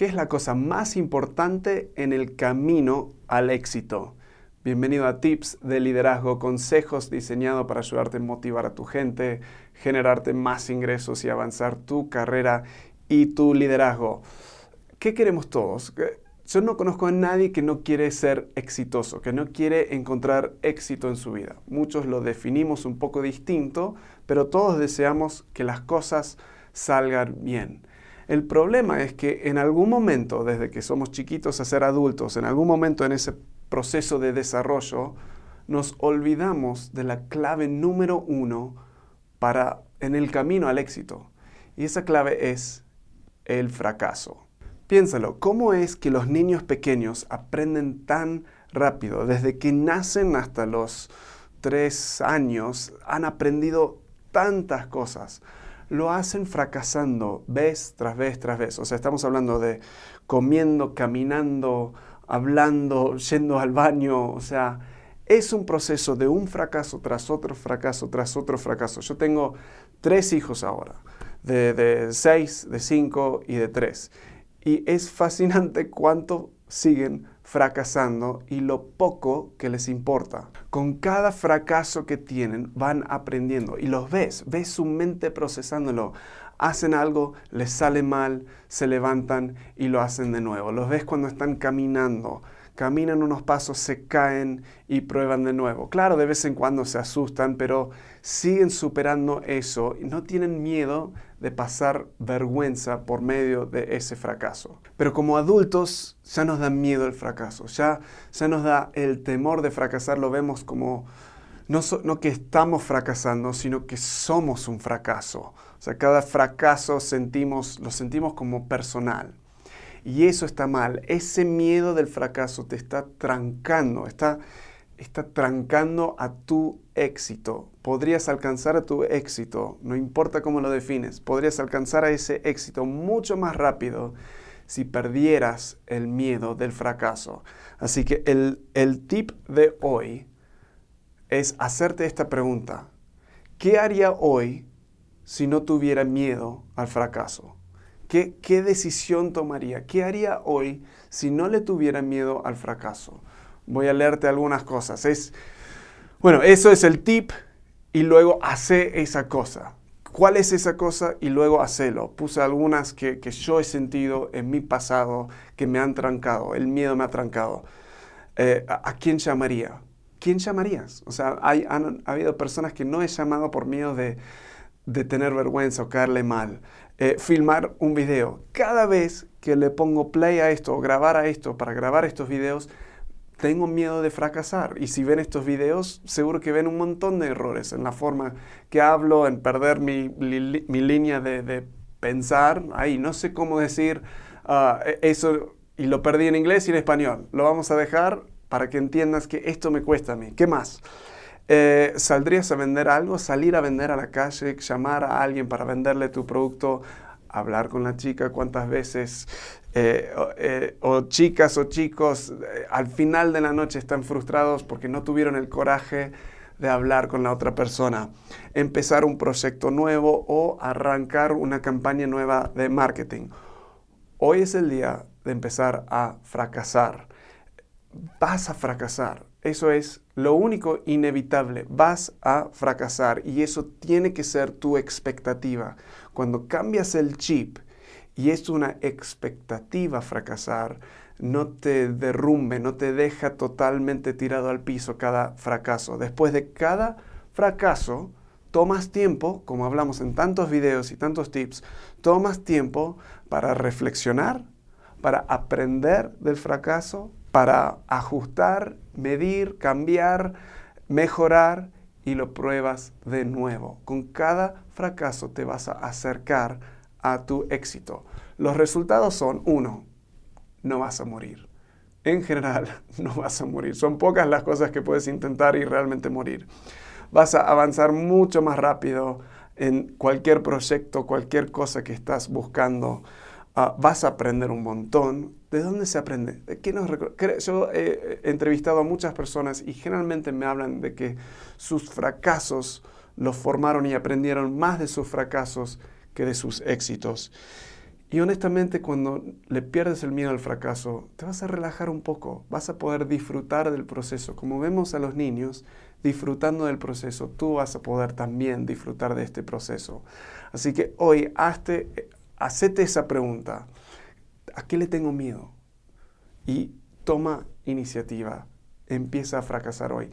¿Qué es la cosa más importante en el camino al éxito? Bienvenido a Tips de Liderazgo, consejos diseñados para ayudarte a motivar a tu gente, generarte más ingresos y avanzar tu carrera y tu liderazgo. ¿Qué queremos todos? Yo no conozco a nadie que no quiere ser exitoso, que no quiere encontrar éxito en su vida. Muchos lo definimos un poco distinto, pero todos deseamos que las cosas salgan bien. El problema es que en algún momento, desde que somos chiquitos a ser adultos, en algún momento en ese proceso de desarrollo, nos olvidamos de la clave número uno para en el camino al éxito. Y esa clave es el fracaso. Piénsalo, ¿cómo es que los niños pequeños aprenden tan rápido? Desde que nacen hasta los tres años han aprendido tantas cosas lo hacen fracasando vez tras vez tras vez. O sea, estamos hablando de comiendo, caminando, hablando, yendo al baño. O sea, es un proceso de un fracaso tras otro fracaso tras otro fracaso. Yo tengo tres hijos ahora, de, de seis, de cinco y de tres. Y es fascinante cuánto siguen fracasando y lo poco que les importa. Con cada fracaso que tienen van aprendiendo y los ves, ves su mente procesándolo. Hacen algo, les sale mal, se levantan y lo hacen de nuevo. Los ves cuando están caminando, caminan unos pasos, se caen y prueban de nuevo. Claro, de vez en cuando se asustan, pero siguen superando eso y no tienen miedo de pasar vergüenza por medio de ese fracaso. Pero como adultos ya nos da miedo el fracaso, ya, ya nos da el temor de fracasar, lo vemos como no, no que estamos fracasando, sino que somos un fracaso. O sea, cada fracaso sentimos, lo sentimos como personal. Y eso está mal. Ese miedo del fracaso te está trancando, está, está trancando a tu éxito. Podrías alcanzar a tu éxito, no importa cómo lo defines, podrías alcanzar a ese éxito mucho más rápido si perdieras el miedo del fracaso. Así que el, el tip de hoy es hacerte esta pregunta. ¿Qué haría hoy si no tuviera miedo al fracaso? ¿Qué, decisión tomaría? ¿Qué haría hoy si no le tuviera miedo al fracaso? Voy a leerte algunas cosas. Es, bueno, eso es el tip y luego hace esa cosa. ¿Cuál es esa cosa? Y luego hacelo. Puse algunas que, yo he sentido en mi pasado que me han trancado. El miedo me ha trancado. Eh, ¿a, quién llamaría? ¿Quién llamarías? O sea, hay, han ha habido personas que no he llamado por miedo de, de tener vergüenza o caerle mal. Eh, filmar un video. Cada vez que le pongo play a esto o grabar a esto para grabar estos videos, tengo miedo de fracasar. Y si ven estos videos, seguro que ven un montón de errores en la forma que hablo, en perder mi, mi línea de, de, pensar. Ahí, no sé cómo decir ah, e, eso y lo perdí en inglés y en español. Lo vamos a dejar para que entiendas que esto me cuesta a mí. ¿Qué más? Eh, ¿Saldrías a vender algo? Salir a vender a la calle, llamar a alguien para venderle tu producto, hablar con la chica cuántas veces, eh, eh, o chicas o chicos al final de la noche están frustrados porque no tuvieron el coraje de hablar con la otra persona, empezar un proyecto nuevo o arrancar una campaña nueva de marketing. Hoy es el día de empezar a fracasar. Vas a fracasar. Eso es lo único inevitable. Vas a fracasar y eso tiene que ser tu expectativa. Cuando cambias el chip y es una expectativa fracasar, no te derrumbe, no te deja totalmente tirado al piso cada fracaso. Después de cada fracaso, tomas tiempo, como hablamos en tantos videos y tantos tips, tomas tiempo para reflexionar, para aprender del fracaso, para ajustar, medir, cambiar, mejorar y lo pruebas de nuevo. Con cada fracaso te vas a acercar a tu éxito. Los resultados son, uno, no vas a morir. En general, no vas a morir. Son pocas las cosas que puedes intentar y realmente morir. Vas a avanzar mucho más rápido en cualquier proyecto, cualquier cosa que estás buscando. Vas a aprender un montón. ¿De dónde se aprende? ¿De qué nos Yo he entrevistado a muchas personas y generalmente me hablan de que sus fracasos los formaron y aprendieron más de sus fracasos que de sus éxitos. Y honestamente cuando le pierdes el miedo al fracaso, te vas a relajar un poco, vas a poder disfrutar del proceso. Como vemos a los niños disfrutando del proceso, tú vas a poder también disfrutar de este proceso. Así que hoy hazte, hacete esa pregunta. ¿A qué le tengo miedo? Y toma iniciativa. Empieza a fracasar hoy.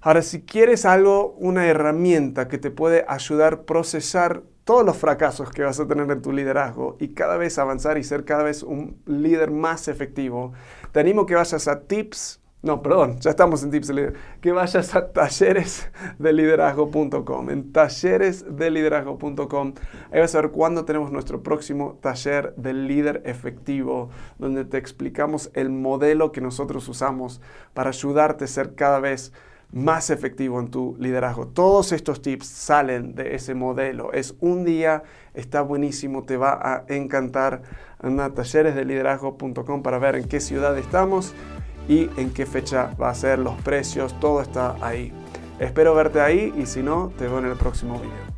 Ahora, si quieres algo, una herramienta que te puede ayudar a procesar todos los fracasos que vas a tener en tu liderazgo y cada vez avanzar y ser cada vez un líder más efectivo, te animo que vayas a tips, no, perdón, ya estamos en tips que vayas a talleresdeliderazgo.com, en talleresdeliderazgo.com, ahí vas a ver cuándo tenemos nuestro próximo taller del líder efectivo, donde te explicamos el modelo que nosotros usamos para ayudarte a ser cada vez más efectivo en tu liderazgo. Todos estos tips salen de ese modelo. Es un día, está buenísimo, te va a encantar. Anda a talleresdeliderazgo.com para ver en qué ciudad estamos y en qué fecha va a ser, los precios, todo está ahí. Espero verte ahí y si no, te veo en el próximo video.